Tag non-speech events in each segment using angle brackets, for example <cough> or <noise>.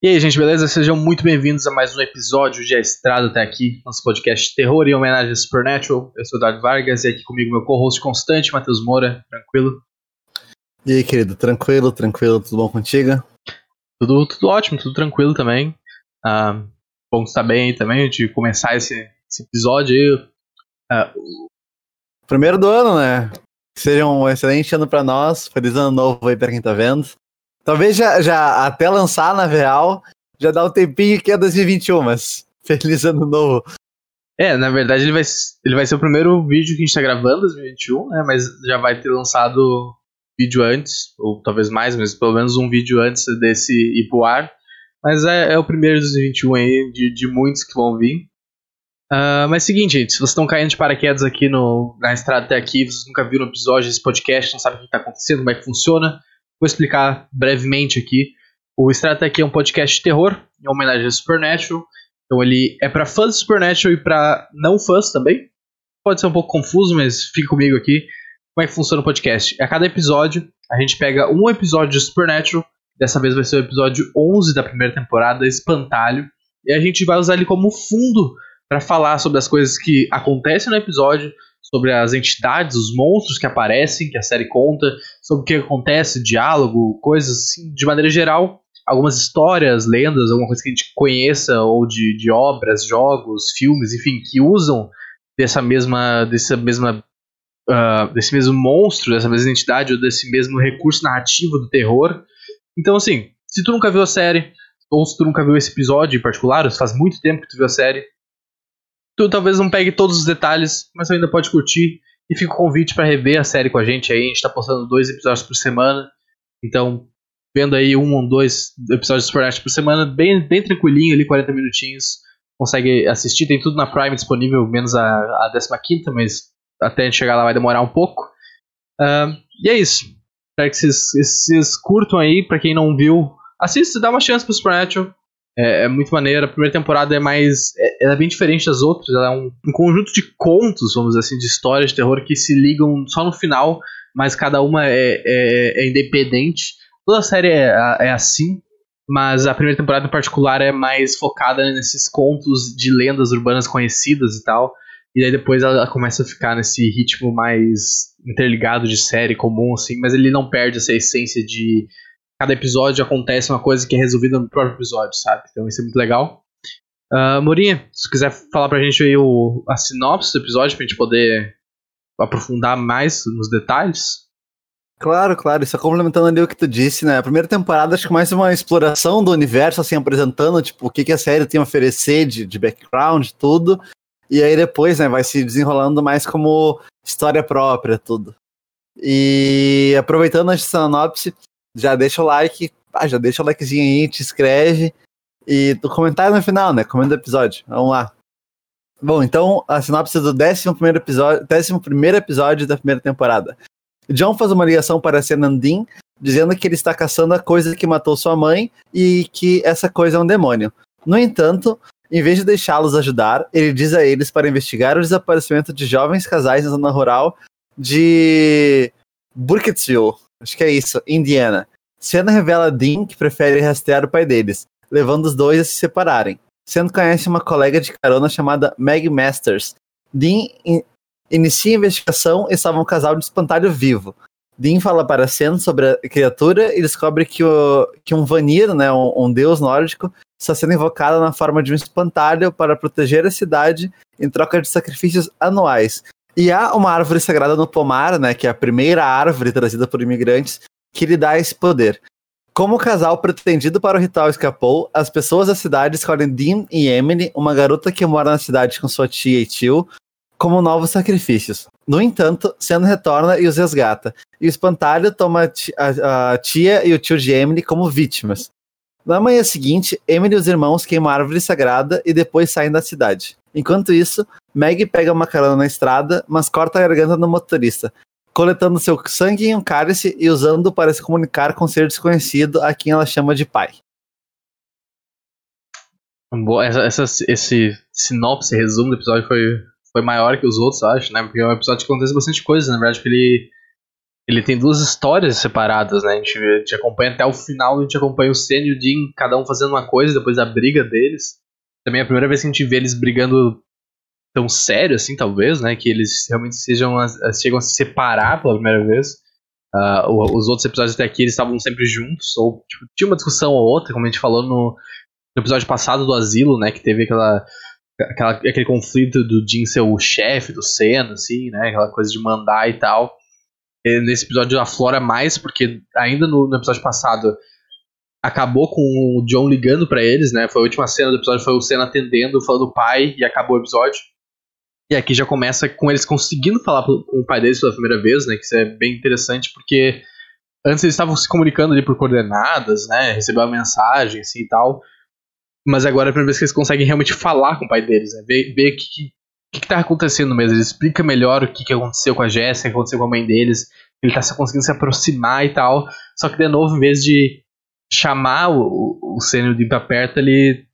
E aí, gente, beleza? Sejam muito bem-vindos a mais um episódio de A Estrada até aqui, nosso podcast Terror em homenagem a Supernatural. Eu sou o Eduardo Vargas e aqui comigo meu co-host constante, Matheus Moura. Tranquilo? E aí, querido? Tranquilo, tranquilo, tudo bom contigo? Tudo, tudo ótimo, tudo tranquilo também. Ah, bom estar bem aí também, de começar esse, esse episódio aí. Ah, Primeiro do ano, né? Que seja um excelente ano pra nós. Feliz ano novo aí pra quem tá vendo. Talvez já, já até lançar na real, já dá um tempinho que é 2021, mas <laughs> feliz ano novo. É, na verdade ele vai, ele vai ser o primeiro vídeo que a gente tá gravando, 2021, né? Mas já vai ter lançado vídeo antes, ou talvez mais, mas pelo menos um vídeo antes desse ir pro ar. Mas é, é o primeiro de 2021 aí, de, de muitos que vão vir. Uh, mas seguinte, gente, se vocês estão caindo de paraquedas aqui no, na estrada até aqui, vocês nunca viram um episódio desse podcast, não sabem o que está acontecendo, como é que funciona, Vou explicar brevemente aqui. O Strata aqui é um podcast de terror, em homenagem a Supernatural. Então ele é para fãs de Supernatural e para não fãs também. Pode ser um pouco confuso, mas fique comigo aqui. Como é que funciona o podcast? A cada episódio, a gente pega um episódio de Supernatural. Dessa vez vai ser o episódio 11 da primeira temporada, Espantalho. E a gente vai usar ele como fundo para falar sobre as coisas que acontecem no episódio, sobre as entidades, os monstros que aparecem, que a série conta, sobre o que acontece, diálogo, coisas assim, de maneira geral, algumas histórias, lendas, alguma coisa que a gente conheça, ou de, de obras, jogos, filmes, enfim, que usam dessa mesma, dessa mesma, uh, desse mesmo monstro, dessa mesma entidade, ou desse mesmo recurso narrativo do terror. Então, assim, se tu nunca viu a série, ou se tu nunca viu esse episódio em particular, ou se faz muito tempo que tu viu a série, Tu talvez não pegue todos os detalhes, mas ainda pode curtir. E fica o convite para rever a série com a gente aí. A gente tá postando dois episódios por semana. Então, vendo aí um ou dois episódios de Supernatural por semana, bem, bem tranquilinho ali, 40 minutinhos. Consegue assistir, tem tudo na Prime disponível, menos a, a 15, mas até a gente chegar lá vai demorar um pouco. Uh, e é isso. Espero que vocês, vocês curtam aí. Pra quem não viu, assista, dá uma chance pro Supernatural. É, é, muito maneira. A primeira temporada é mais. É, ela é bem diferente das outras. Ela é um, um, conjunto de contos, vamos dizer assim, de histórias de terror que se ligam só no final, mas cada uma é, é, é independente. Toda a série é, é, assim, mas a primeira temporada em particular é mais focada nesses contos de lendas urbanas conhecidas e tal. E aí depois ela começa a ficar nesse ritmo mais interligado de série comum, assim, mas ele não perde essa essência de cada episódio acontece uma coisa que é resolvida no próprio episódio, sabe? Então isso é muito legal. Uh, Morinha, se quiser falar pra gente aí o, a sinopse do episódio pra gente poder aprofundar mais nos detalhes. Claro, claro, é complementando ali o que tu disse, né? A primeira temporada acho que mais uma exploração do universo, assim, apresentando, tipo, o que, que a série tem a oferecer de, de background, tudo. E aí depois, né, vai se desenrolando mais como história própria, tudo. E aproveitando a sinopse, já deixa o like, ah, já deixa o likezinho aí, te inscreve e do comentário no final, né? Comenta o episódio. Vamos lá. Bom, então a sinopse do 11 episódio, 11 episódio da primeira temporada. John faz uma ligação para Senandin, dizendo que ele está caçando a coisa que matou sua mãe e que essa coisa é um demônio. No entanto, em vez de deixá-los ajudar, ele diz a eles para investigar o desaparecimento de jovens casais na zona rural de Burkittsville, Acho que é isso, Indiana. Senna revela a Dean que prefere rastrear o pai deles, levando os dois a se separarem. Senna conhece uma colega de carona chamada Meg Masters. Dean in inicia a investigação e salva um casal de espantalho vivo. Dean fala para Senna sobre a criatura e descobre que, o, que um Vanir, né, um, um deus nórdico, está sendo invocado na forma de um espantalho para proteger a cidade em troca de sacrifícios anuais, e há uma árvore sagrada no pomar, né, que é a primeira árvore trazida por imigrantes, que lhe dá esse poder. Como o casal pretendido para o ritual escapou, as pessoas da cidade escolhem Dean e Emily, uma garota que mora na cidade com sua tia e tio, como novos sacrifícios. No entanto, Senna retorna e os resgata, e o espantalho toma a tia e o tio de Emily como vítimas. Na manhã seguinte, Emily e os irmãos queimam a árvore sagrada e depois saem da cidade. Enquanto isso, Meg pega uma carona na estrada, mas corta a garganta do motorista, coletando seu sangue em um cálice e usando para se comunicar com um ser desconhecido a quem ela chama de pai. Essa, essa, esse sinopse, resumo do episódio foi, foi maior que os outros, acho, né? Porque é um episódio que acontece bastante coisa, na verdade, porque ele, ele tem duas histórias separadas, né? A gente, a gente acompanha até o final, a gente acompanha o Sen e o Jin, cada um fazendo uma coisa, depois a briga deles. Também é a primeira vez que a gente vê eles brigando tão sério assim, talvez, né? Que eles realmente sejam chegam a se separar pela primeira vez. Uh, os outros episódios até aqui eles estavam sempre juntos, ou tipo, tinha uma discussão ou outra, como a gente falou no, no episódio passado do Asilo, né? Que teve aquela, aquela aquele conflito do Jin ser o chefe do Sen, assim, né? Aquela coisa de mandar e tal nesse episódio aflora mais, porque ainda no, no, episódio passado acabou com o John ligando para eles, né? Foi a última cena do episódio, foi o Senna atendendo, falando pai, e acabou o episódio. E aqui já começa com eles conseguindo falar com o pai deles pela primeira vez, né? Que isso é bem interessante, porque antes eles estavam se comunicando ali por coordenadas, né? Recebeu uma mensagem, assim e tal. Mas agora é a primeira vez que eles conseguem realmente falar com o pai deles, né? Ver, ver que, o que, está acontecendo mesmo. Ele explica melhor o que, que aconteceu com a Jéssica, o que aconteceu com a mãe deles. Ele está conseguindo se aproximar e tal. Só que, de novo, em vez de chamar o, o Senhor de pra perto, ele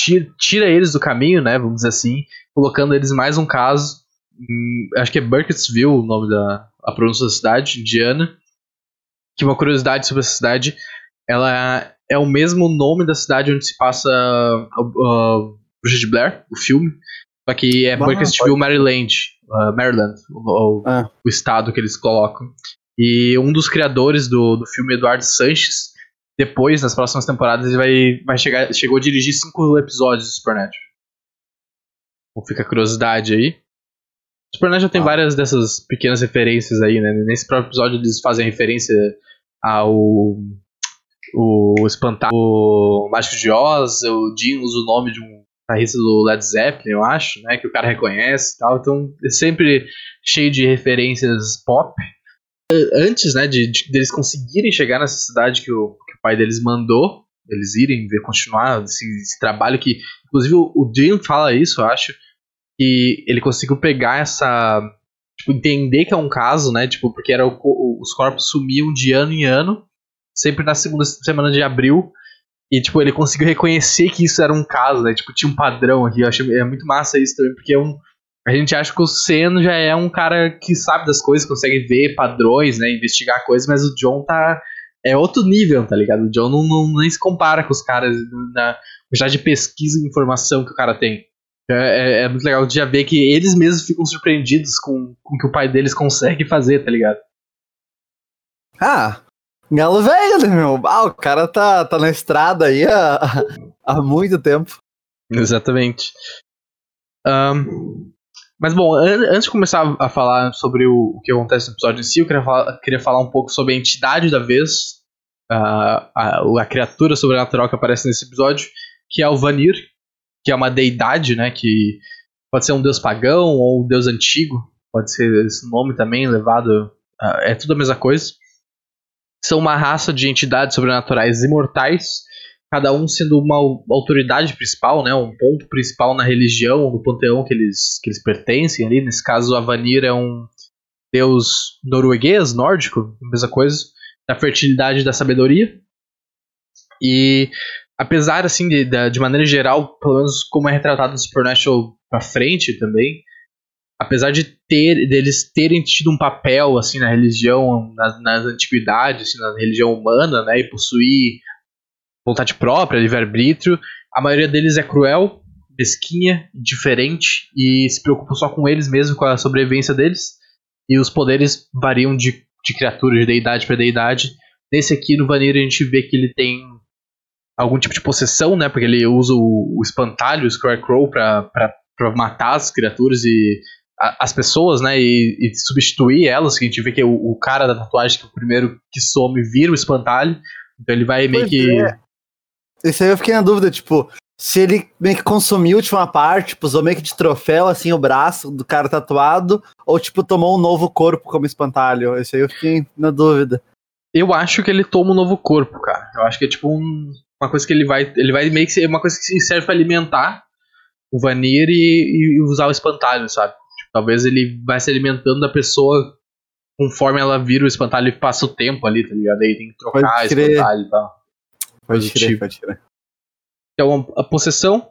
tira, tira, eles do caminho, né? Vamos dizer assim, colocando eles mais um caso. Em, acho que é Burkittsville o nome da a pronúncia da cidade, Indiana. Que uma curiosidade sobre essa cidade, ela é o mesmo nome da cidade onde se passa uh, uh, Bruxa de Blair, o filme. Só que é Burkittsville, Maryland, uh, Maryland, o, ah. o, estado que eles colocam. E um dos criadores do, do filme, Eduardo Sanches, depois, nas próximas temporadas, ele vai, vai chegar, chegou a dirigir cinco episódios do Supernatural. Então fica a curiosidade aí. O Supernatural tem ah. várias dessas pequenas referências aí, né? Nesse próprio episódio eles fazem referência ao o Espantalho, o Mágico de Oz, o Jim usa o nome de um guitarrista do Led Zeppelin, eu acho, né? Que o cara reconhece e tal. Então, é sempre cheio de referências pop. Antes, né, de, de deles conseguirem chegar nessa cidade que o pai deles mandou, eles irem ver, continuar esse, esse trabalho que, inclusive, o, o Jim fala isso, eu acho, que ele conseguiu pegar essa. Tipo, entender que é um caso, né? Tipo, porque era o, os corpos sumiam de ano em ano, sempre na segunda semana de abril e, tipo, ele conseguiu reconhecer que isso era um caso, né? Tipo, tinha um padrão aqui. Eu acho é muito massa isso também, porque é um, a gente acha que o Sen já é um cara que sabe das coisas, consegue ver padrões, né? Investigar coisas, mas o John tá. É outro nível, tá ligado? O John não, não nem se compara com os caras na quantidade de pesquisa e informação que o cara tem. É, é, é, muito legal de já ver que eles mesmos ficam surpreendidos com, com o que o pai deles consegue fazer, tá ligado? Ah, Galo velho, né, meu? Ah, o cara tá, tá na estrada aí há, há muito tempo. Exatamente. Um, mas bom, an antes de começar a falar sobre o, que acontece no episódio em si, eu queria falar, queria falar um pouco sobre a entidade da vez, uh, a, a criatura sobrenatural que aparece nesse episódio, que é o Vanir, que é uma deidade, né? Que pode ser um deus pagão ou um deus antigo, pode ser esse nome também levado. É tudo a mesma coisa são uma raça de entidades sobrenaturais imortais, cada um sendo uma autoridade principal, né, um ponto principal na religião, no panteão que eles, que eles pertencem ali. Nesse caso, a Vanir é um deus norueguês, nórdico, mesma coisa, da fertilidade e da sabedoria. E apesar, assim, de, de maneira geral, pelo menos como é retratado no Supernatural pra frente também, apesar de ter deles terem tido um papel assim na religião nas, nas antiguidades assim, na religião humana né e possuir vontade própria livre-arbítrio. A maioria deles é cruel mesquinha diferente e se preocupa só com eles mesmo com a sobrevivência deles. E os poderes variam de, de criatura de deidade para deidade. Nesse aqui no Vanir a gente vê que ele tem algum tipo de possessão né? Porque ele usa o, o espantalho o Scarecrow para matar as criaturas e as pessoas, né, e, e, substituir elas, que a gente vê que o, o, cara da tatuagem, que é o primeiro que some, vira o espantalho, então ele vai meio pois que... É. Isso aí eu fiquei na dúvida, tipo, se ele meio que consumiu a última parte, tipo, usou meio que de troféu, assim, o braço do cara tatuado, ou, tipo, tomou um novo corpo como espantalho. Isso aí eu fiquei na dúvida. Eu acho que ele toma um novo corpo, cara. Eu acho que é, tipo, um, uma coisa que ele vai... Ele vai meio que ser uma coisa que serve pra alimentar o Vanir e, e usar o espantalho, sabe? Talvez ele vai se alimentando da pessoa conforme ela vira o espantalho e passa o tempo ali, tá ligado? Aí tem que trocar o espantalho e tal. Pode crer, tipo. pode crer. Então, a possessão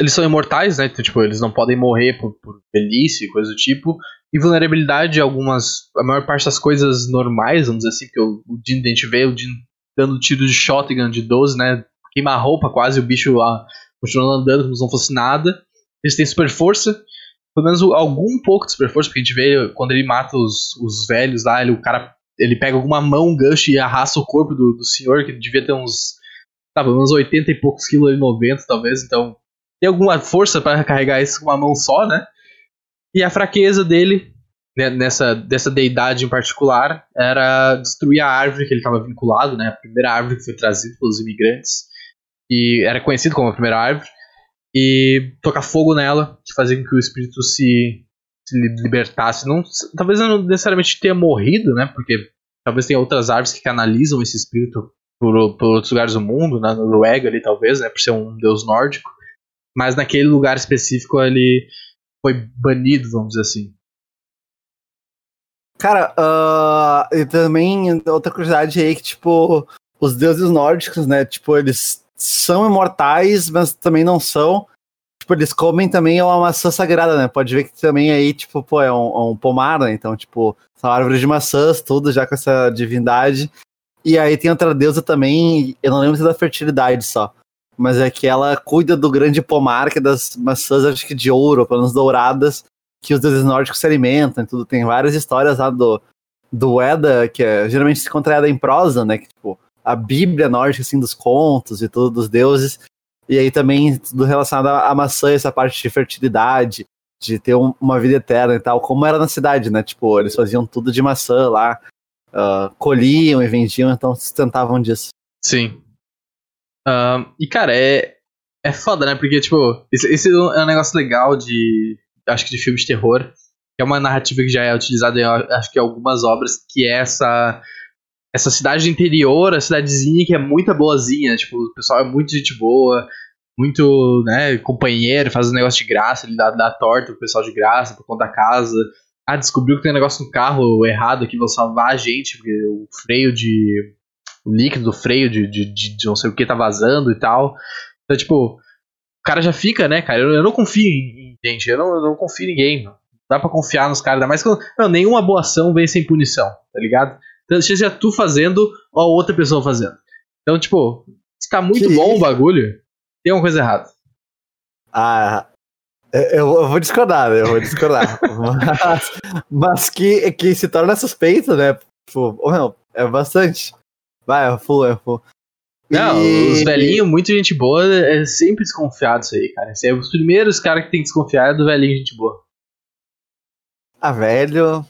eles são imortais, né? Então, tipo, eles não podem morrer por, por velhice e coisa do tipo. E vulnerabilidade, algumas. A maior parte das coisas normais, vamos dizer assim, porque o, o Jin, a gente vê o Jin dando tiro de shotgun de 12, né? Queima a roupa quase, o bicho lá continuando andando como se não fosse nada. Eles têm super força. Pelo menos algum pouco de super força, porque a gente vê quando ele mata os, os velhos lá, ele, o cara ele pega alguma mão, um gancho e arrasta o corpo do, do senhor, que devia ter uns. Tá, uns 80 e poucos quilos, 90 talvez, então tem alguma força para carregar isso com uma mão só, né? E a fraqueza dele, né, nessa dessa deidade em particular, era destruir a árvore que ele estava vinculado, né? A primeira árvore que foi trazida pelos imigrantes. E era conhecido como a primeira árvore. E tocar fogo nela, que fazia com que o espírito se, se libertasse. Não, talvez não necessariamente tenha morrido, né? Porque talvez tenha outras árvores que canalizam esse espírito por, por outros lugares do mundo, na Noruega ali talvez, né? Por ser um deus nórdico mas naquele lugar específico ele foi banido, vamos dizer assim. Cara, uh, e também outra curiosidade aí que, tipo, os deuses nórdicos, né, tipo, eles são imortais, mas também não são. Tipo, eles comem também uma maçã sagrada, né? Pode ver que também aí, tipo, pô, é um, é um pomar, né? Então, tipo, são árvores de maçãs, tudo já com essa divindade. E aí tem outra deusa também, eu não lembro se é da fertilidade só mas é que ela cuida do grande pomar, que é das maçãs, acho que de ouro, pelo menos douradas, que os deuses nórdicos se alimentam e tudo. Tem várias histórias lá do, do Eda, que é, geralmente se encontra Eda em prosa, né? Que, tipo, a Bíblia nórdica, assim, dos contos e tudo, dos deuses. E aí também tudo relacionado à maçã, essa parte de fertilidade, de ter um, uma vida eterna e tal, como era na cidade, né? Tipo, eles faziam tudo de maçã lá, uh, colhiam e vendiam, então sustentavam disso. Sim. Uh, e, cara, é, é foda, né? Porque, tipo, esse, esse, é um negócio legal de. Acho que de filmes de terror. Que é uma narrativa que já é utilizada em acho que algumas obras, que é essa. Essa cidade interior, a cidadezinha que é muito boazinha, tipo, o pessoal é muito gente boa, muito, né, companheiro, faz um negócio de graça, ele dá, dá torta pro pessoal de graça, por conta da casa. Ah, descobriu que tem um negócio no carro errado aqui, vão salvar a gente, porque o freio de o líquido do freio de, de, de, de, não sei o que tá vazando e tal. Então, tipo, o cara já fica, né, cara? Eu, eu não confio em, em, gente, eu não, eu não confio em ninguém, mano. Dá pra confiar nos caras, ainda mais que não, nenhuma boa ação vem sem punição, tá ligado? Então, seja tu fazendo ou outra pessoa fazendo. Então, tipo, se tá muito que bom o bagulho, tem uma coisa errada. Ah, eu, eu vou discordar, né? Eu vou discordar. <laughs> mas, mas que, que se torna suspeito, né? Tipo, não, é bastante. Vai, é full, é full. Não, e... os velhinhos, muita gente boa, é sempre desconfiado isso aí, cara. Esse é os primeiros caras que tem que desconfiar é do velhinho gente boa. Ah, velho.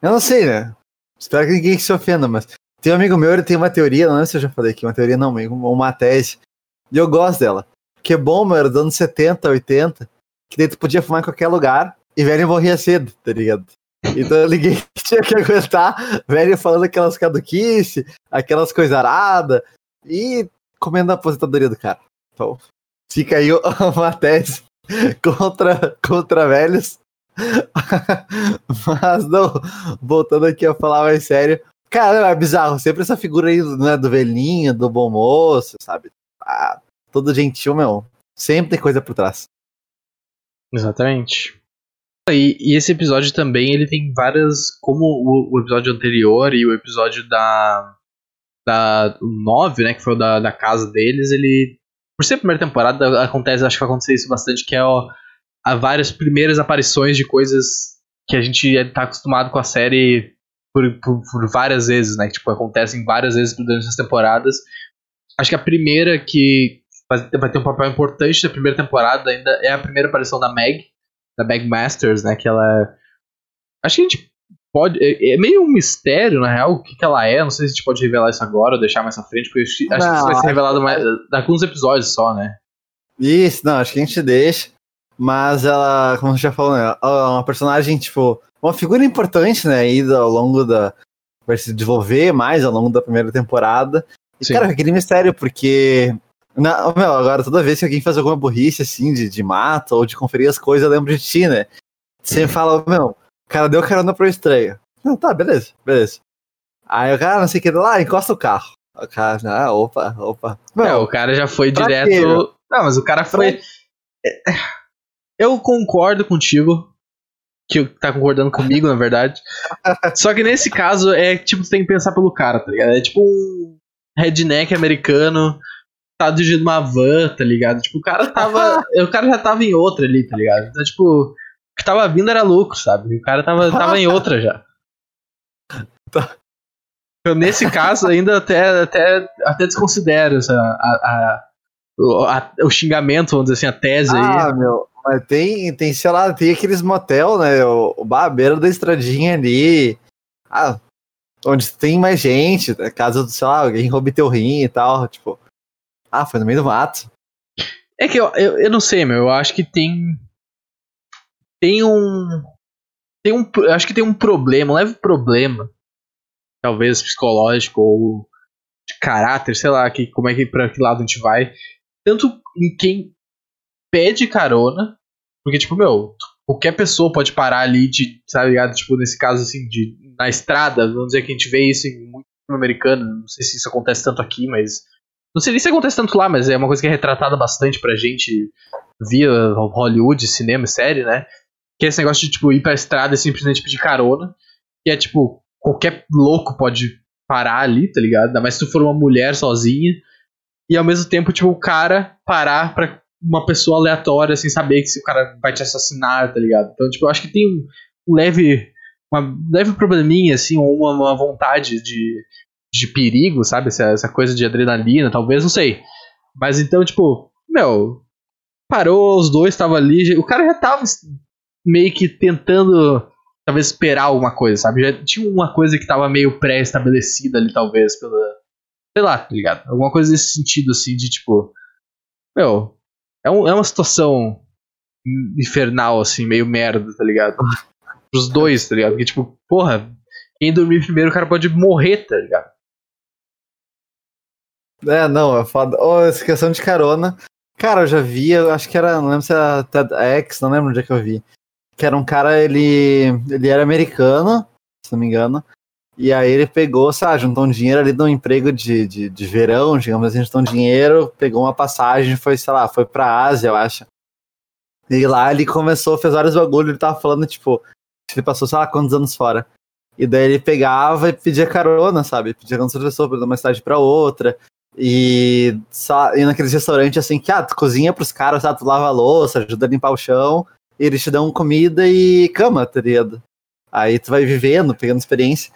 Eu não sei, né? Espero que ninguém se ofenda, mas. Tem um amigo meu, ele tem uma teoria, não sei se eu já falei aqui, uma teoria não, uma tese. E eu gosto dela. Que é bom, mano, dos anos 70, 80, que daí tu podia fumar em qualquer lugar e velho morria cedo, tá ligado? Então <laughs> ninguém <laughs> tinha que aguentar velho falando aquelas caduquice, aquelas coisas aradas e comendo a aposentadoria do cara. Então, fica aí <laughs> uma tese contra, contra velhos. <laughs> Mas não, voltando aqui a falar mais sério. Cara, é bizarro. Sempre essa figura aí né, do velhinho, do bom moço, sabe? Ah, todo gentil, meu. Sempre tem coisa por trás. Exatamente. E, e, esse episódio também ele tem várias. Como o, o, episódio anterior e o episódio da. Da 9, né? Que foi o da, da casa deles, ele. Por ser a primeira temporada, acontece, acho que vai acontecer isso bastante, que é ó, há várias primeiras aparições de coisas que a gente tá acostumado com a série por, por, por várias vezes, né? Tipo, acontecem várias vezes durante as temporadas. Acho que a primeira que vai ter um papel importante da primeira temporada ainda é a primeira aparição da Meg da Bagmasters, né? Que ela. É, acho que a gente pode. É, é, meio um mistério, na real, o que, que ela é. Não sei se a gente pode revelar isso agora ou deixar mais à frente, porque acho, não, que isso vai ser revelado mais, daqui uns episódios só, né? Isso, não, acho que a gente deixa. Mas ela, como você já falou, né? Ela é uma personagem, tipo, uma figura importante, né? Aí ao longo da. Vai se desenvolver mais ao longo da primeira temporada. E, Sim. cara, aquele mistério, porque não, meu, agora toda vez que alguém faz alguma burrice assim, de, de mato ou de conferir as coisas, eu lembro de ti, né? Você fala, meu, o cara deu carona pro estranho. Não, tá, beleza, beleza. Aí o cara, não sei o que, lá, encosta o carro. O cara, ah, opa, opa. Meu, é, o cara já foi direto. Quê, não, mas o cara foi. Eu concordo contigo. Que tá concordando comigo, na verdade. <laughs> Só que nesse caso é tipo, tu tem que pensar pelo cara, tá ligado? É tipo um redneck americano tá dirigindo uma van, tá ligado? Tipo, o cara tava. <laughs> o cara já tava em outra ali, tá ligado? Então, tipo, o que tava vindo era lucro, sabe? O cara tava, tava em outra já. <laughs> Tá. Eu, nesse caso, ainda até, até, até desconsidero essa, a, a, a, o xingamento, vamos dizer assim, a tese ah, aí. meu, mas tem, tem, sei lá, tem aqueles motel, né? O, o barbeiro da estradinha ali. Ah, onde tem mais gente, né? caso, sei lá, alguém roube teu rim e tal, tipo. Ah, foi no meio do mato. É que eu, eu, eu não sei, meu, eu acho que tem. Tem um. Tem um. Acho que tem um problema, um leve problema talvez psicológico ou de caráter, sei lá, que, como é que para que lado a gente vai. Tanto em quem pede carona, porque tipo, meu, qualquer pessoa pode parar ali de, sabe ligado? Tipo, nesse caso assim, de na estrada, vamos dizer que a gente vê isso em muito filme americano, não sei se isso acontece tanto aqui, mas não sei nem se acontece tanto lá, mas é uma coisa que é retratada bastante pra gente via Hollywood, cinema, série, né? Que é esse negócio de tipo ir pra estrada e simplesmente pedir carona, que é tipo, qualquer louco pode parar ali, tá ligado? Ainda mais se tu for uma mulher sozinha. E ao mesmo tempo, tipo, o cara parar pra uma pessoa aleatória sem saber que se o cara vai te assassinar, tá ligado? Então, tipo, eu acho que tem um, leve. Uma leve probleminha, assim, ou uma, uma vontade de, de perigo, sabe? Essa, essa coisa de adrenalina, talvez, não sei. Mas então, tipo, meu, parou, os dois estavam ali. O cara já tava meio que tentando talvez esperar alguma coisa, sabe? Já tinha uma coisa que tava meio pré-estabelecida ali, talvez, pela. Sei lá, tá ligado? Alguma coisa nesse sentido, assim, de tipo. Meu, é, um, é uma situação infernal, assim, meio merda, tá ligado? Pros dois, tá ligado? Porque, tipo, porra, quem dormir primeiro, o cara pode morrer, tá ligado? É, não, é foda. Oh, essa questão de carona. Cara, eu já vi, eu acho que era, não lembro se era TEDx, não lembro onde é que eu vi que era um cara, ele, ele era americano, se não me engano, e aí ele pegou, sabe, juntou um dinheiro ali de um emprego de, de, de verão, digamos assim, juntou um dinheiro, pegou uma passagem, foi, sei lá, foi pra Ásia, eu acho. E lá ele começou, fez vários bagulhos, ele tava falando, tipo, ele passou, sei lá, quantos anos fora. E daí ele pegava e pedia carona, sabe? Pedia carona outra pessoa, de uma cidade pra outra. E, e naqueles restaurantes assim, que ah, tu cozinha pros caras, sabe? Tu lava a louça, ajuda a limpar o chão eles te dão comida e cama, tá ligado? Aí tu vai vivendo, pegando experiência.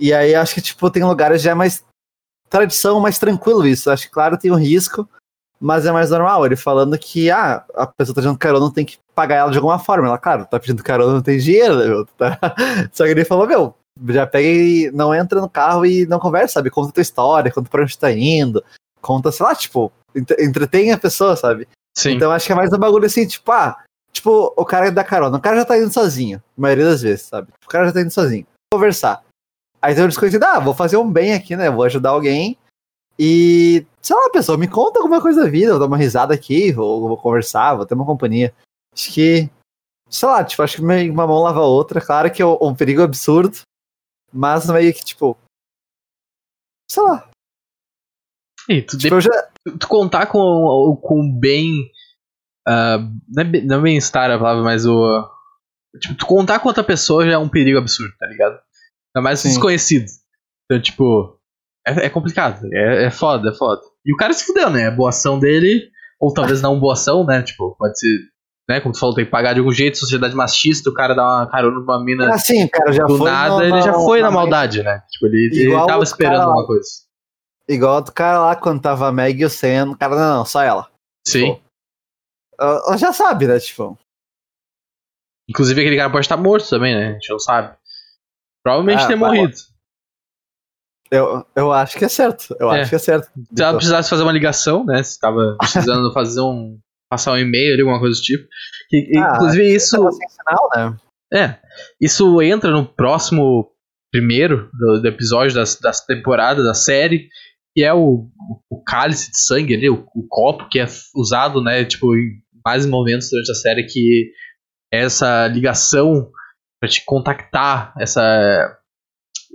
E aí acho que, tipo, tem lugares já é mais tradição, mais tranquilo isso. Acho que, claro, tem um risco, mas é mais normal. Ele falando que, ah, a pessoa tá dando carona, tem que pagar ela de alguma forma. Ela, claro, tá pedindo carona, não tem dinheiro, né, meu? Tá? <laughs> Só que ele falou, meu, já pega e não entra no carro e não conversa, sabe? Conta a tua história, conta pra onde tá indo, conta, sei lá, tipo, entretém a pessoa, sabe? Sim. Então acho que é mais um bagulho assim, tipo, ah, Tipo, o cara dá carona. O cara já tá indo sozinho, a maioria das vezes, sabe? O cara já tá indo sozinho. Conversar. Aí tem um desconhecido, ah, vou fazer um bem aqui, né? Vou ajudar alguém. E, sei lá, pessoal, me conta alguma coisa da vida, vou dar uma risada aqui, vou, vou conversar, vou ter uma companhia. Acho que, sei lá, tipo, acho que uma mão lava a outra. Claro que é um perigo absurdo, mas meio que, tipo, sei lá. E tu, tipo, de... já... tu contar com, com bem Uh, não, é, não é bem-estar a palavra, mas o. Tipo, tu contar com outra pessoa já é um perigo absurdo, tá ligado? Ainda mais Sim. desconhecido. Então, tipo. É, é complicado. É, é foda, é foda. E o cara se fudeu, né? A boa ação dele. Ou talvez não boa ação, né? Tipo, pode ser. Né? Como tu falou, tem que pagar de algum jeito, sociedade machista, o cara dá uma carona numa mina. Ah, sim, cara já do foi nada, no, ele já foi na, na maldade, né? Tipo, ele, ele tava esperando alguma coisa. Igual do cara lá quando tava a Meg e o Sen, o cara, não, não, só ela. Sim. Tipo, ela já sabe, né? Tipo. Inclusive aquele cara pode estar morto também, né? A gente não sabe. Provavelmente ah, ter morrido. Eu, eu acho que é certo. Eu é. acho que é certo. Se ela precisasse fazer uma ligação, né? Se tava precisando <laughs> fazer um. passar um e-mail ali, alguma coisa do tipo. Que, ah, inclusive isso. Sinal, né? É. Isso entra no próximo primeiro do, do episódio das, das temporadas da série que é o, o cálice de sangue ali, o, o, copo que é usado, né, tipo, em mais momentos durante a série que é essa ligação para te contactar, essa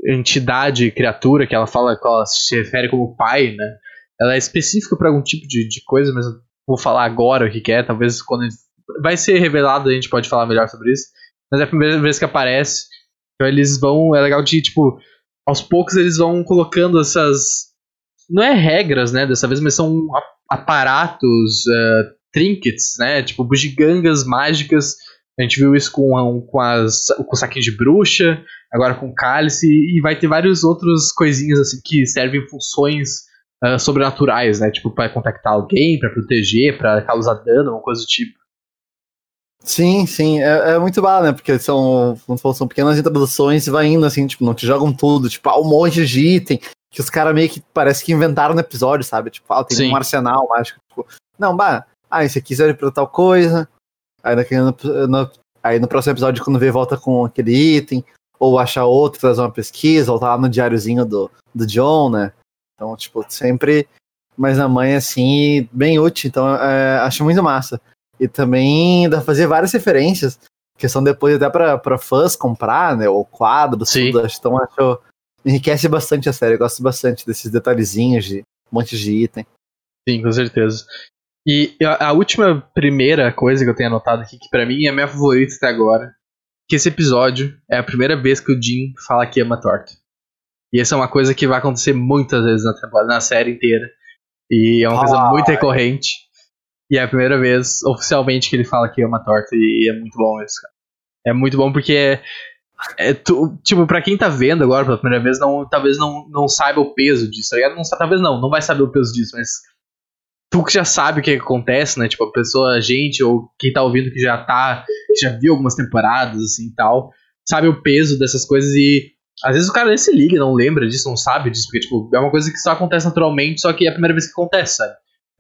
entidade, criatura que ela fala que ela se refere como pai, né? Ela é específica para algum tipo de, de coisa, mas vou falar agora o que, que é, talvez quando vai ser revelado a gente pode falar melhor sobre isso. Mas é a primeira vez que aparece. Então eles vão. É legal de, tipo, aos poucos eles vão colocando essas. Não é regras, né, dessa vez, mas são aparatos, uh, trinkets, né? Tipo, bugigangas mágicas. A gente viu isso com, com, as, com o saquinho de bruxa, agora com cálice, e vai ter várias outras coisinhas assim que servem funções uh, sobrenaturais, né? Tipo, para contactar alguém, para proteger, para causar dano, uma coisa do tipo. Sim, sim, é, é muito bala, né? Porque são, são pequenas introduções e vai indo assim, tipo, não te jogam tudo, tipo, ah, um monte de item que os caras meio que parece que inventaram no episódio, sabe? Tipo, ah, tem sim. um arsenal mágico. Tipo, não, bah, ah, esse aqui serve pra tal coisa. Aí, daqui no, no, aí no próximo episódio, quando vê, volta com aquele item. Ou achar outro, trazer uma pesquisa, ou tá lá no diáriozinho do, do John, né? Então, tipo, sempre mais na mãe, assim, bem útil. Então, é, acho muito massa. E também dá pra fazer várias referências, que são depois até pra, pra fãs comprar, né? Ou quadros, Sim. tudo. Então acho. Enriquece bastante a série. Eu gosto bastante desses detalhezinhos de um monte de item. Sim, com certeza. E a, a última primeira coisa que eu tenho anotado aqui, que para mim é a minha favorita até agora, que esse episódio é a primeira vez que o Jim fala que ama torta. E essa é uma coisa que vai acontecer muitas vezes na, na série inteira. E é uma coisa ah, muito recorrente. E é a primeira vez oficialmente que ele fala que ama torta e é muito bom isso, cara. É muito bom porque é, é tu, tipo, pra quem tá vendo agora pela primeira vez, não, talvez não, não saiba o peso disso, tá ligado? Não, talvez não, não vai saber o peso disso, mas tu que já sabe o que acontece, né? Tipo, a pessoa, a gente, ou quem tá ouvindo que já tá, que já viu algumas temporadas, assim e tal, sabe o peso dessas coisas e às vezes o cara nem se liga, não lembra disso, não sabe disso, porque, tipo, é uma coisa que só acontece naturalmente, só que é a primeira vez que acontece, sabe?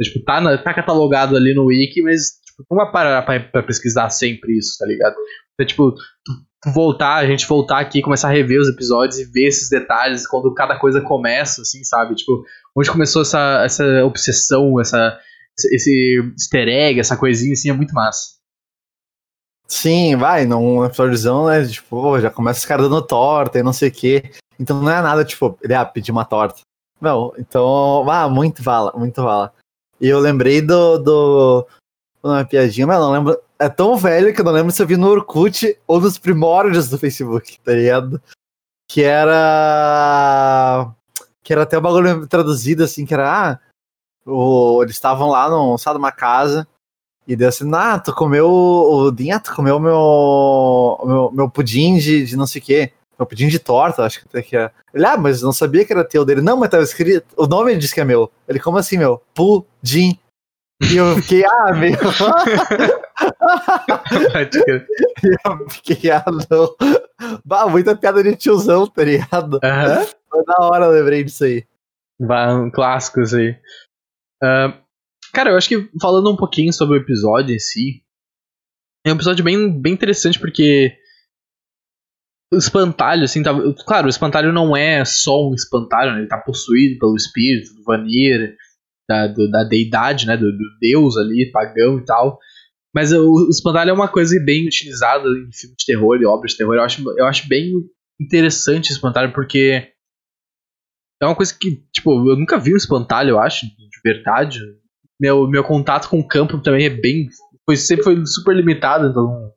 Tipo, tá, na, tá catalogado ali no wiki, mas tipo, não vai parar pra, pra, pesquisar sempre isso, tá ligado? Então, tipo, tu, voltar, a gente voltar aqui, começar a rever os episódios e ver esses detalhes quando cada coisa começa, assim, sabe? Tipo, onde começou essa, essa obsessão, essa, esse easter egg, essa coisinha, assim, é muito massa. Sim, vai, num episódiozão, né? Tipo, já começa os caras dando torta e não sei o quê. Então não é nada, tipo, ele ah, pedir uma torta. Não, então, ah, muito vala, muito vala. E eu lembrei do. do uma piadinha, mas não lembro. É tão velho que eu não lembro se eu vi no Orkut ou nos primórdios do Facebook, tá ligado? Que era. Que era até um bagulho traduzido assim, que era. Ah, o, eles estavam lá no, sabe, numa casa. E deu assim, ah, tu comeu o Dinha, tu comeu meu, meu, meu pudim de, de não sei o quê. Meu pudim de torta, acho que até que é. Ele, ah, mas não sabia que era teu dele. Não, mas tava escrito. O nome ele disse que é meu. Ele, como assim, meu? Pudim. E eu fiquei, ah, meu. <laughs> eu fiquei, ah, não. Bah, muita piada de tiozão, tá ligado? Uhum. Foi da hora eu lembrei disso aí. Bah, um clássico isso aí. Uh, cara, eu acho que falando um pouquinho sobre o episódio em si, é um episódio bem, bem interessante porque o espantalho, assim, tá, claro, o espantalho não é só um espantalho, né, ele tá possuído pelo espírito do Vanir, da, do, da deidade, né, do, do, deus ali, pagão e tal. Mas o, o espantalho é uma coisa bem utilizada em filmes de terror e obras de terror. Eu acho, eu acho bem interessante o espantalho porque é uma coisa que, tipo, eu nunca vi um espantalho, eu acho, de verdade. Meu, meu contato com o campo também é bem. Foi, sempre foi super limitado, então.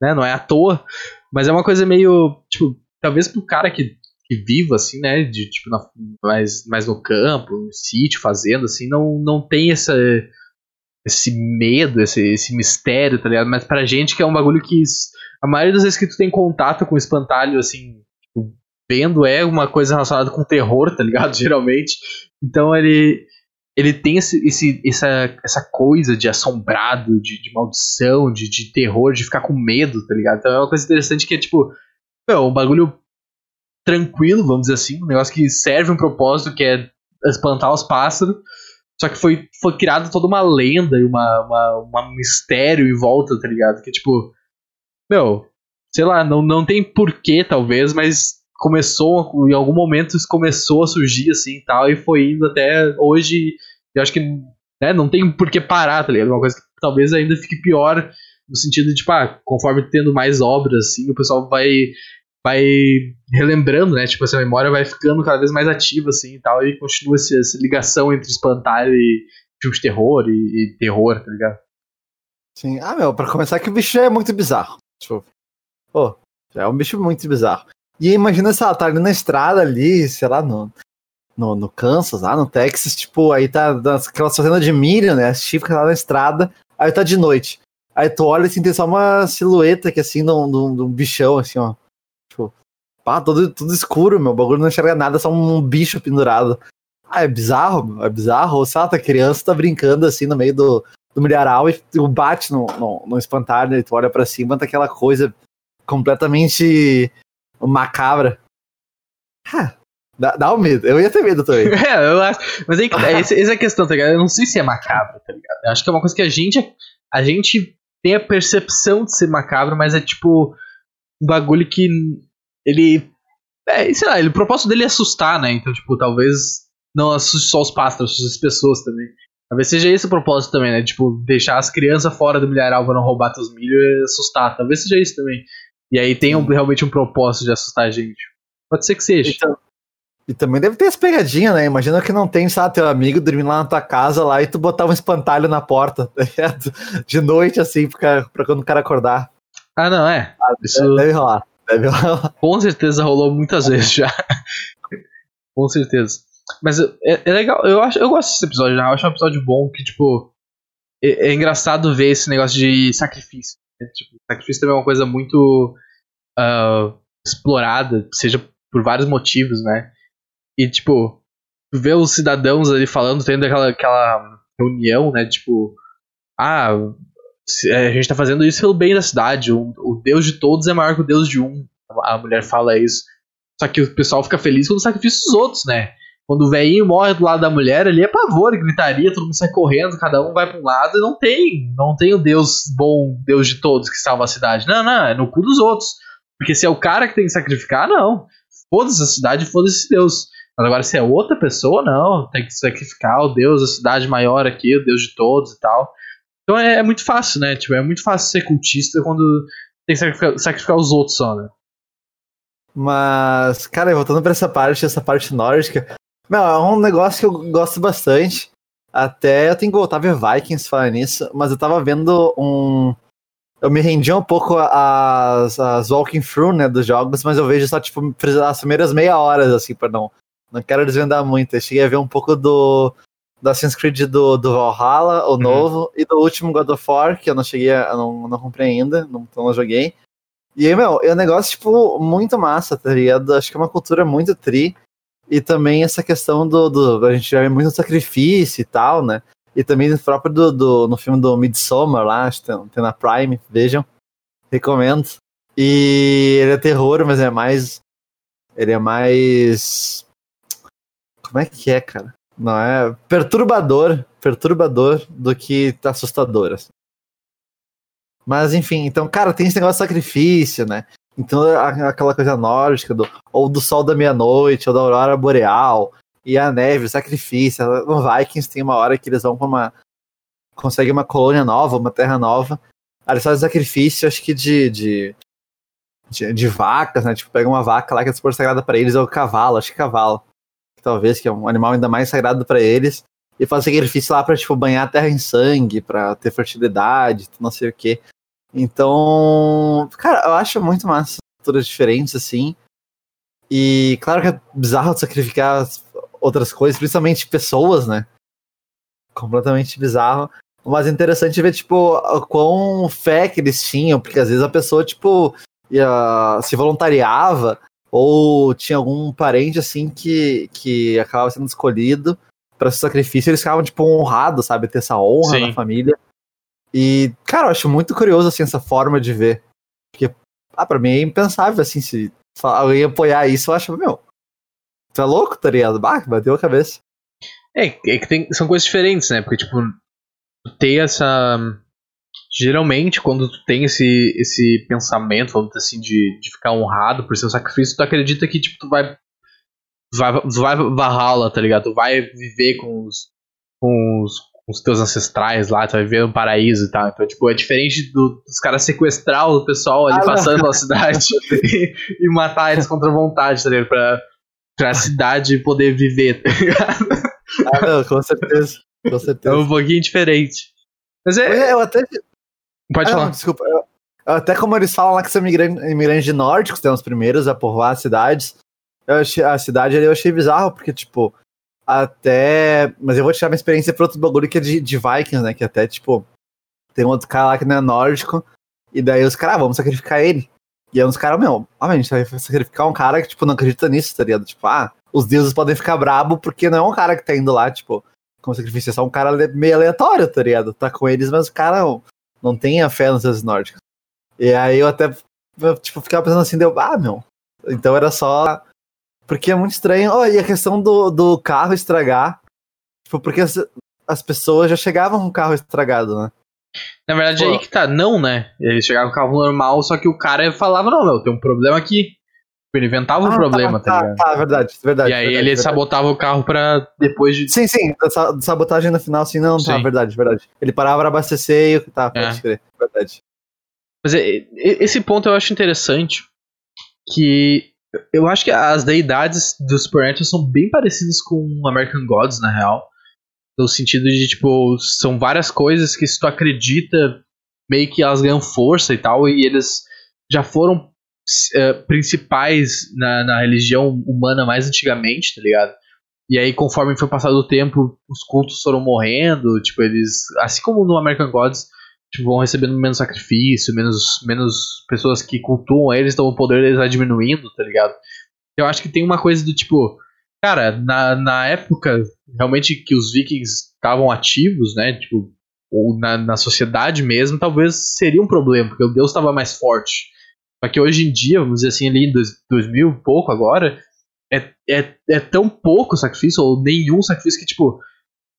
Né, não é à toa. Mas é uma coisa meio. Tipo, talvez pro cara que viva, assim, né? De, tipo, na, mais, mais no campo, no sítio, fazendo, assim, não, não tem essa, esse medo, esse, esse mistério, tá ligado? Mas pra gente que é um bagulho que. A maioria das vezes que tu tem contato com o espantalho, assim, tipo, vendo é uma coisa relacionada com terror, tá ligado? <laughs> Geralmente. Então ele ele tem esse, esse, essa, essa coisa de assombrado, de, de maldição, de, de terror, de ficar com medo, tá ligado? Então é uma coisa interessante que é tipo, meu, um bagulho tranquilo, vamos dizer assim, um negócio que serve um propósito que é espantar os pássaros, só que foi, foi criada toda uma lenda e uma, uma, uma mistério em volta, tá ligado? Que tipo, meu, sei lá, não, não tem porquê talvez, mas começou, em algum momento isso começou a surgir assim e tal, e foi indo até hoje. Eu acho que né, não tem por que parar, tá ligado? Uma coisa que talvez ainda fique pior, no sentido de, tipo, ah, conforme tendo mais obras, assim, o pessoal vai vai relembrando, né? Tipo, essa memória vai ficando cada vez mais ativa, assim, e tal, e continua essa, essa ligação entre espantalho e filme de terror e, e terror, tá ligado? Sim. Ah, meu, pra começar que o bicho é muito bizarro. Tipo, pô, já é um bicho muito bizarro. E imagina se ela tá ali na estrada ali, sei lá, no, no, no Kansas, lá no Texas, tipo, aí tá aquela fazenda de milho, né? As chifres lá na estrada, aí tá de noite. Aí tu olha assim, tem só uma silhueta que assim, de um, de um bichão, assim, ó. Pá, todo, tudo escuro, meu. O bagulho não enxerga nada, só um bicho pendurado. Ah, é bizarro, meu. É bizarro. Ou sei lá, tá criança, tá brincando assim no meio do, do milharal e tu bate no, no, no espantalho e tu olha pra cima, tá aquela coisa completamente macabra. Dá, dá um medo. Eu ia ter medo também. <laughs> é, eu acho. Mas aí, é, essa é a questão, tá ligado? Eu não sei se é macabro, tá ligado? Eu acho que é uma coisa que a gente. A gente tem a percepção de ser macabro, mas é tipo. Um bagulho que. Ele. É, sei lá, ele, o propósito dele é assustar, né? Então, tipo, talvez não assuste só os pássaros, assuste as pessoas também. Talvez seja esse o propósito também, né? Tipo, deixar as crianças fora do milharal pra não roubar teus milho e assustar. Talvez seja isso também. E aí tem um, realmente um propósito de assustar a gente. Pode ser que seja. Então, e também deve ter as pegadinhas, né? Imagina que não tem, sabe, teu amigo dormindo lá na tua casa lá e tu botar um espantalho na porta, tá De noite, assim, pra, pra quando o cara acordar. Ah, não, é. Ah, Isso... Deve rolar. Deve. Com certeza rolou muitas vezes já. Com certeza. Mas é, é, legal, eu, acho, eu gosto desse episódio, né? Eu acho um episódio bom que, tipo. É, é engraçado ver esse negócio de sacrifício. Né? Tipo, sacrifício também é uma coisa muito uh, explorada, seja por vários motivos, né? E, tipo, ver os cidadãos ali falando, tendo aquela, aquela reunião, né? Tipo, ah, é, a gente tá fazendo isso pelo bem da cidade. O, o Deus de todos é maior que o Deus de um. A mulher fala isso. Só que o pessoal fica feliz quando sacrifica os outros, né? Quando o velhinho morre do lado da mulher, ali é pavor, gritaria, todo mundo sai correndo, cada um vai pra um lado e não tem. Não tem o Deus bom, Deus de todos que salva a cidade. Não, não, é no cu dos outros. Porque se é o cara que tem que sacrificar, não. Foda-se a cidade, foda-se Deus. Mas agora, se é outra pessoa, não. Tem que sacrificar o Deus da cidade maior aqui, o Deus de todos e tal. Então é, é muito fácil, né? Tipo, é muito fácil ser cultista quando tem que sacrificar, sacrificar os outros só, né? Mas, cara, voltando pra essa parte, essa parte nórdica, meu, é um negócio que eu gosto bastante. Até eu tenho que voltar a ver Vikings falar nisso, mas eu tava vendo um. Eu me rendi um pouco às, às walking through, né, dos jogos, mas eu vejo só, tipo, as primeiras meia horas, assim, pra não. Não quero desvendar muito. Eu cheguei a ver um pouco do, do Assassin's Creed do, do Valhalla, o uhum. novo, e do último God of War, que eu não cheguei a. não, não comprei ainda, não, então não joguei. E aí, meu, é um negócio, tipo, muito massa, tá ligado? Acho que é uma cultura muito tri. E também essa questão do, do. A gente já vê muito sacrifício e tal, né? E também no próprio do, do, no filme do Midsommar lá, acho que tem, tem na Prime, vejam. Recomendo. E ele é terror, mas é mais. Ele é mais. Como é que é, cara? Não é. Perturbador. Perturbador do que assustador. Assim. Mas enfim, então, cara, tem esse negócio de sacrifício, né? Então, aquela coisa nórdica, do, ou do sol da meia-noite, ou da aurora boreal, e a neve, o sacrifício. No Vikings tem uma hora que eles vão pra uma. conseguem uma colônia nova, uma terra nova. Aí eles fazem sacrifício, acho que de, de, de, de vacas, né? Tipo, pega uma vaca lá que é super sagrada para eles, ou cavalo, acho que cavalo. Talvez, que é um animal ainda mais sagrado para eles. E faz sacrifício lá pra, tipo, banhar a terra em sangue, pra ter fertilidade, não sei o que. Então, cara, eu acho muito massa culturas diferentes, assim. E claro que é bizarro sacrificar outras coisas, principalmente pessoas, né? Completamente bizarro. Mas é interessante ver, tipo, quão fé que eles tinham, porque às vezes a pessoa, tipo, ia, se voluntariava, ou tinha algum parente, assim, que, que acabava sendo escolhido para esse sacrifício, eles ficavam, tipo, honrados, sabe? Ter essa honra Sim. na família. E, cara, eu acho muito curioso, assim, essa forma de ver. Porque, ah, pra mim é impensável, assim, se alguém apoiar isso, eu acho, meu, tu é louco, tá ligado? Bah, bateu a cabeça. É, é que tem, são coisas diferentes, né? Porque, tipo, ter essa. Geralmente, quando tu tem esse, esse pensamento, vamos dizer assim, de, de ficar honrado por seu sacrifício, tu acredita que, tipo, tu vai. Vai, vai varrá-la, tá ligado? Tu vai viver com os, com os, os teus ancestrais lá, tu vai viver no paraíso e tal. Então, tipo, é diferente do, dos caras sequestrar o pessoal ali ah, passando pela cidade <laughs> e, e, matar eles contra vontade, tá ligado? Pra, pra cidade poder viver, tá ligado? Ah, não, com certeza. Com certeza. É um pouquinho diferente. Mas é. Eu até. Pode Ah, falar. não, desculpa. Até como eles falam lá que são imigrantes, imigrantes nórdicos, tem os primeiros a povoar as cidades. Eu achei, a cidade ali eu achei bizarro, porque, tipo, até. Mas eu vou tirar minha experiência pra outro bagulho que é de, de Vikings, né? Que até, tipo, tem um outro cara lá que não é nórdico, e daí os caras, ah, vamos sacrificar ele. E aí uns caras, meu, ah, a gente vai sacrificar um cara que, tipo, não acredita nisso, tá ligado? Tipo, ah, os deuses podem ficar brabo porque não é um cara que tá indo lá, tipo, como sacrifício, é só um cara meio aleatório, tá ligado? Tá com eles, mas o cara não tem a fé nos deuses nórdicos. E aí eu até, eu, tipo, ficava pensando assim, deu, ah, meu, então era só. Porque é muito estranho. Oh, e a questão do, do carro estragar, tipo, porque as, as pessoas já chegavam com o carro estragado, né? Na verdade, é Pô. aí que tá. Não, né? Ele chegava com o carro normal, só que o cara falava, não, meu, tem um problema aqui. Ele inventava Ah, problema, tá, tá, ligado? tá, verdade, verdade. e aí verdade, ele verdade. sabotava o carro pra depois de. Sim, sim, sabotagem no final, sim, não, tá, Sim. verdade, verdade. Ele parava pra abastecer e tá, pode É. crer, verdade. Mas é- é- esse ponto eu acho interessante. Que eu acho que as deidades do Supernatural são bem parecidas com American Gods, na real. No sentido de, tipo, são várias coisas que se tu acredita, meio que elas ganham força e tal, e eles já foram eh, principais na, na religião humana mais antigamente, tá ligado? E aí, conforme foi passado o tempo, os cultos foram morrendo, tipo, eles. Assim como no American Gods, tipo, vão recebendo menos sacrifício, menos, menos pessoas que cultuam eles, então o poder deles vai diminuindo, tá ligado? Eu acho que tem uma coisa do tipo. Cara, na, na época, realmente, que os vikings estavam ativos, né? Tipo, ou na, na sociedade mesmo, talvez seria um problema, porque o deus estava mais forte. Só que hoje em dia, vamos dizer assim, ali em dois, 2000 e pouco agora, é, é, é tão pouco sacrifício, ou nenhum sacrifício, que, tipo,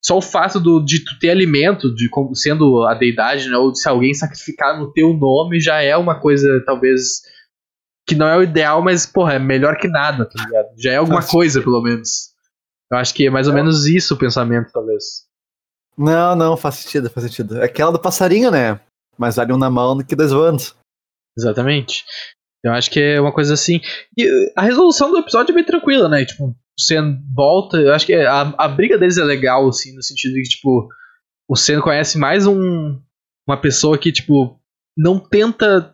só o fato do, de tu ter alimento, de sendo a deidade, né, ou se alguém sacrificar no teu nome, já é uma coisa, talvez, que não é o ideal, mas, porra, é melhor que nada, tá ligado? Já é alguma Faz coisa, pelo menos. Eu acho que é mais ou menos isso o pensamento, talvez. Não, não, faz sentido, faz sentido. É aquela do passarinho, né? Mas vale um na mão do que dois voando. Exatamente. Eu acho que é uma coisa assim. E uh, a resolução do episódio é bem tranquila, né? Tipo, o Sen volta. Eu acho que a, a briga deles é legal, assim, no sentido de que, tipo, o Sen conhece mais um, uma pessoa que, tipo, não tenta.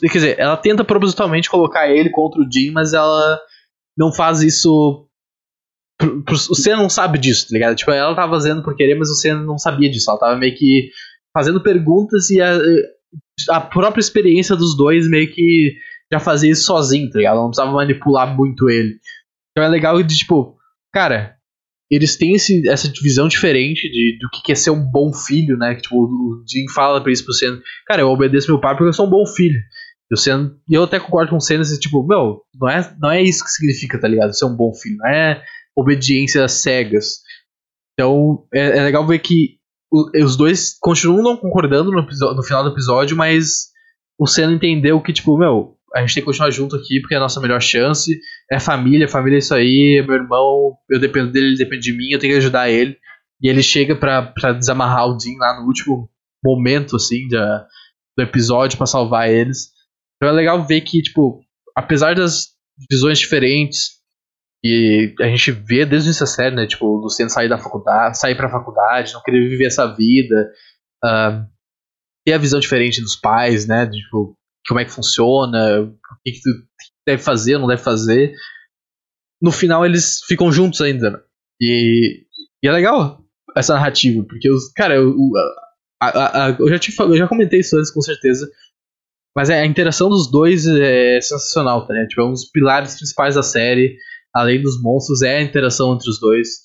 Quer dizer, ela tenta propositalmente colocar ele contra o Jim, mas ela não faz isso. O Sen não sabe disso, tá ligado? Tipo, ela tava fazendo por querer, mas o Sen não sabia disso. Ela tava meio que fazendo perguntas e a, a própria experiência dos dois meio que já fazia isso sozinho, tá ligado? Não precisava manipular muito ele. Então é legal de, tipo, cara, eles têm esse, essa divisão diferente de, do que é ser um bom filho, né? Que, tipo, o Jim fala pra isso pro Senna, cara, eu obedeço meu pai porque eu sou um bom filho. E o Senna, eu até concordo com o Senna, assim, tipo, meu, não é, não é isso que significa, tá ligado? Ser um bom filho, não é obediência às cegas. Então, é, é legal ver que os dois continuam não concordando no, no final do episódio, mas o Senna entendeu que, tipo, meu, a gente tem que continuar junto aqui porque é a nossa melhor chance. É família, família é isso aí, meu irmão, eu dependo dele, ele depende de mim, eu tenho que ajudar ele. E ele chega pra, desamarrar o Dean lá no último momento, assim, do episódio pra salvar eles. Então é legal ver que, tipo, apesar das visões diferentes, e a gente vê desde essa série, né? Tipo, o Luciano sair da faculdade, sair pra faculdade, não querer viver essa vida. ah, ter a visão diferente dos pais, né? Tipo, como é que funciona, o que, que tu deve fazer, não deve fazer. No final eles ficam juntos ainda, né? E, e é legal essa narrativa, porque os. Cara, eu, a- a- a- eu, já te, eu já comentei isso antes, com certeza. Mas é, a interação dos dois é sensacional, tá? Né? Tipo, é um dos pilares principais da série além dos monstros, é a interação entre os dois.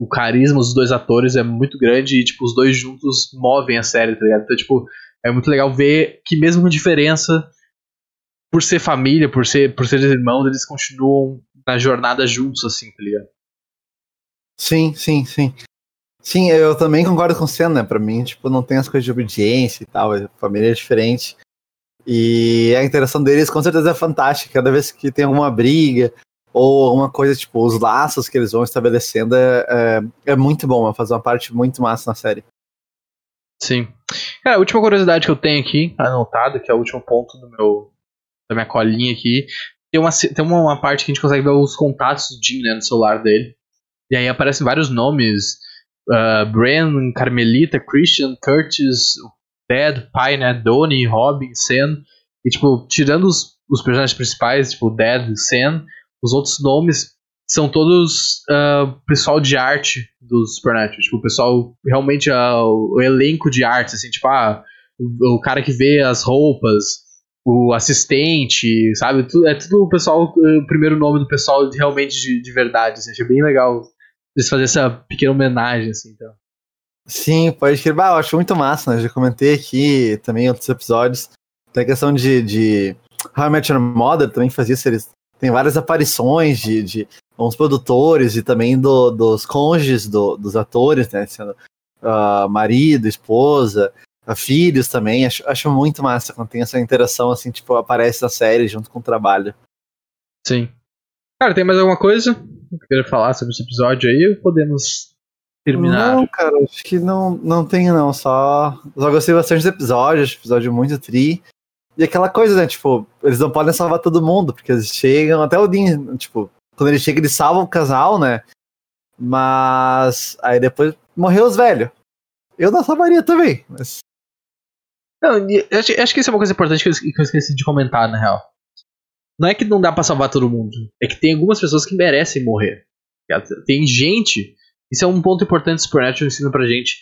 O carisma dos dois atores é muito grande e, tipo, os dois juntos movem a série, tá ligado? Então, tipo, é muito legal ver que mesmo com diferença, por ser família, por ser, por ser irmãos, eles continuam na jornada juntos, assim, tá ligado? Sim, sim, sim. Sim, eu também concordo com Senna, né? Pra mim, tipo, não tem as coisas de obediência e tal, a família é diferente. E a interação deles com certeza é fantástica. Cada vez que tem alguma briga ou alguma coisa, tipo, os laços que eles vão estabelecendo é, é, é muito bom, faz uma parte muito massa na série. Sim. Cara, a última curiosidade que eu tenho aqui, anotada, que é o último ponto do meu, da minha colinha aqui, tem uma, tem uma, uma parte que a gente consegue ver os contatos do Jim né, no celular dele. E aí aparecem vários nomes uh, Bran, Carmelita, Christian, Curtis, Dad, pai, né? Donnie, Robin, Sen. E, tipo, tirando os, os personagens principais, tipo, Dad, Sen, os outros nomes são todos uh, pessoal de arte dos Supernatural. Tipo, o pessoal realmente uh, o elenco de arte, assim, tipo, ah, o, o, cara que vê as roupas, o assistente, sabe? É tudo o pessoal, o primeiro nome do pessoal realmente de, de verdade. Assim, achei bem legal eles fazer essa pequena homenagem, assim, então. Sim, pode crer. Bah, eu acho muito massa, né? Já comentei aqui também em outros episódios. Tem a questão de, de How I Met Your Mother também fazia isso. Eles tem várias aparições de, de uns produtores e também do, dos cônjuges do, dos atores, né? Sendo uh, marido, esposa, uh, filhos também. Acho, acho muito massa quando tem essa interação, assim, tipo, aparece na série junto com o trabalho. Sim. Cara, tem mais alguma coisa que queira falar sobre esse episódio aí? Ou podemos terminar? Não, cara, acho que não, não tem, não. Só, só gostei bastante dos episódios, episódio muito tri. E aquela coisa, né? Tipo, eles não podem salvar todo mundo, porque eles chegam, até o Dean, tipo, quando ele chega, eles salvam o casal, né? Mas aí depois morreu os velhos. Eu não salvaria também, mas. Não, eu acho, eu acho, que isso é uma coisa importante que eu, que eu esqueci de comentar, na real. Não é que não dá para salvar todo mundo, é que tem algumas pessoas que merecem morrer. Tem gente, isso é um ponto importante que o Supernatural ensina pra gente.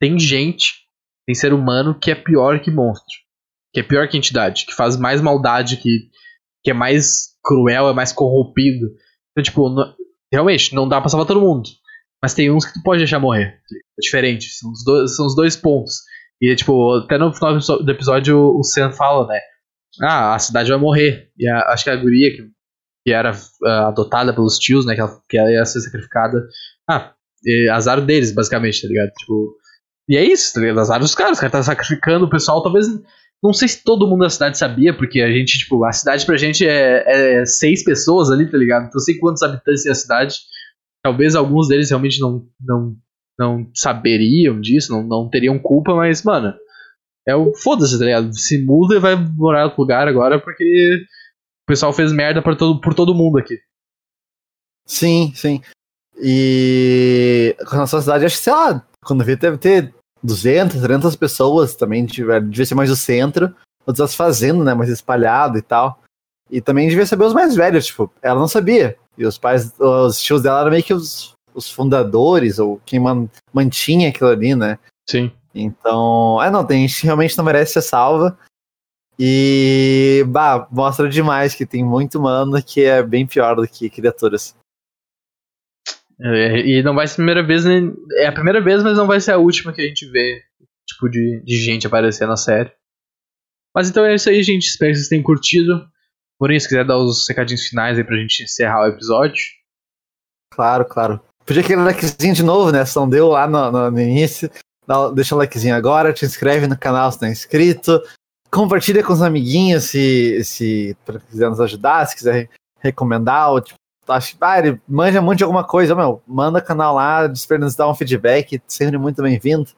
Tem gente, tem ser humano que é pior que monstro que é pior que entidade, que faz mais maldade, que, que é mais cruel, é mais corrompido. Então, tipo, não, realmente, não dá pra salvar todo mundo. Mas tem uns que tu pode deixar morrer. É diferente. São os dois, são os dois pontos. E, tipo, até no final do episódio o Sam fala, né? Ah, a cidade vai morrer. E a, acho que a guria que, que era uh, adotada pelos tios, né? Que ela, que ela ia ser sacrificada. Ah, azar deles, basicamente, tá ligado? Tipo. E é isso, tá ligado? Azar dos caras. Os caras tá sacrificando o pessoal, talvez não sei se todo mundo da cidade sabia, porque a gente, tipo, a cidade pra gente é, é seis pessoas ali, tá ligado? Então sei quantos habitantes tem a cidade. Talvez alguns deles realmente não, não, não saberiam disso, não, não teriam culpa, mas, mano, é o foda-se, tá ligado? Se muda e vai morar em outro lugar agora porque o pessoal fez merda por todo, por todo mundo aqui. Sim, sim. E com a nossa cidade, acho que, sei lá, quando vê, deve ter 200, 300 pessoas também, devia ser mais o centro, outras fazendo, né, mais espalhado e tal. E também devia saber os mais velhos, tipo, ela não sabia. E os pais, os tios dela eram meio que os, os fundadores, ou quem man, mantinha aquilo ali, né? Sim. Então, é, não, tem gente que realmente não merece ser salva. E, bah, mostra demais que tem muito humano que é bem pior do que criaturas. É, e não vai ser a primeira vez, né? É a primeira vez, mas não vai ser a última que a gente vê tipo de, de gente aparecer na série. Mas então é isso aí, gente. Espero que vocês tenham curtido. Porém, se quiser dar os recadinhos finais aí pra gente encerrar o episódio. Claro, claro. Podia aquele likezinho de novo, né? Se não deu lá no, no, no início. Dá, deixa um likezinho agora, te inscreve no canal se não é inscrito. Compartilha com os amiguinhos se, se quiser nos ajudar, se quiser recomendar ou tipo, acho ah, ele manja muito de alguma coisa, meu, manda canal lá, disponibilizar um feedback, sempre muito bem-vindo.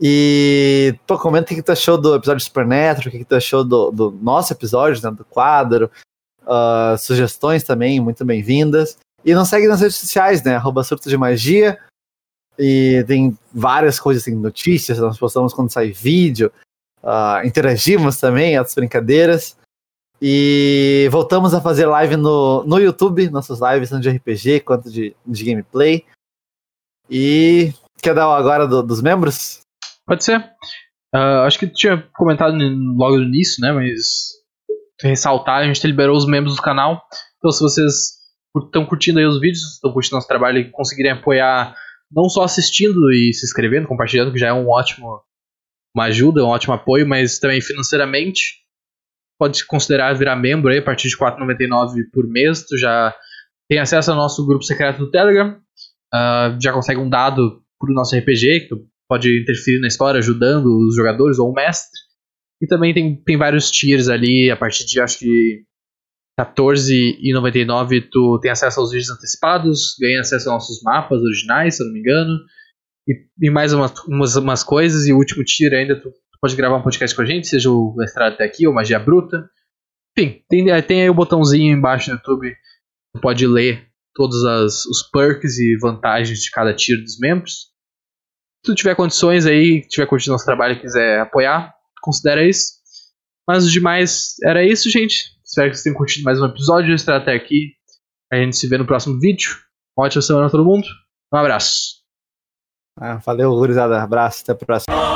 E, pô, comenta o que tu achou do episódio de Supernatural, o que tu achou do, do nosso episódio, né, do quadro, uh, sugestões também, muito bem-vindas. E não segue nas redes sociais, né, arroba surto de magia, e tem várias coisas, tem notícias, nós postamos quando sai vídeo, uh, interagimos também, outras brincadeiras. E voltamos a fazer live no, no YouTube, nossas lives tanto de RPG quanto de, de gameplay. E quer dar agora do, dos membros? Pode ser. Uh, acho que tu tinha comentado logo no início, né? Mas ressaltar, a gente liberou os membros do canal. Então se vocês estão curtindo aí os vídeos, estão curtindo nosso trabalho e conseguirem apoiar não só assistindo e se inscrevendo, compartilhando, que já é um ótimo uma ajuda, um ótimo apoio, mas também financeiramente pode considerar virar membro aí a partir de R$ 4,99 por mês. Tu já tem acesso ao nosso grupo secreto do Telegram. Uh, já consegue um dado pro nosso RPG, que tu pode interferir na história ajudando os jogadores ou o mestre. E também tem, tem vários tiers ali, a partir de acho que R$14,99 tu tem acesso aos vídeos antecipados, ganha acesso aos nossos mapas originais, se eu não me engano, e, e mais umas, umas, umas, coisas, e o último tier ainda tu pode gravar um podcast com a gente, seja o Estrada até aqui ou Magia Bruta. Enfim, tem, tem aí o botãozinho embaixo no YouTube. Você pode ler todos as, os perks e vantagens de cada tier dos membros. tu tiver condições aí, tiver curtindo nosso trabalho e quiser apoiar, considera isso. Mas os demais, era isso, gente. Espero que vocês tenham curtido mais um episódio. Estar até aqui. A gente se vê no próximo vídeo. Uma ótima semana a todo mundo. Um abraço. Ah, valeu, gurizada. Abraço, até a próxima.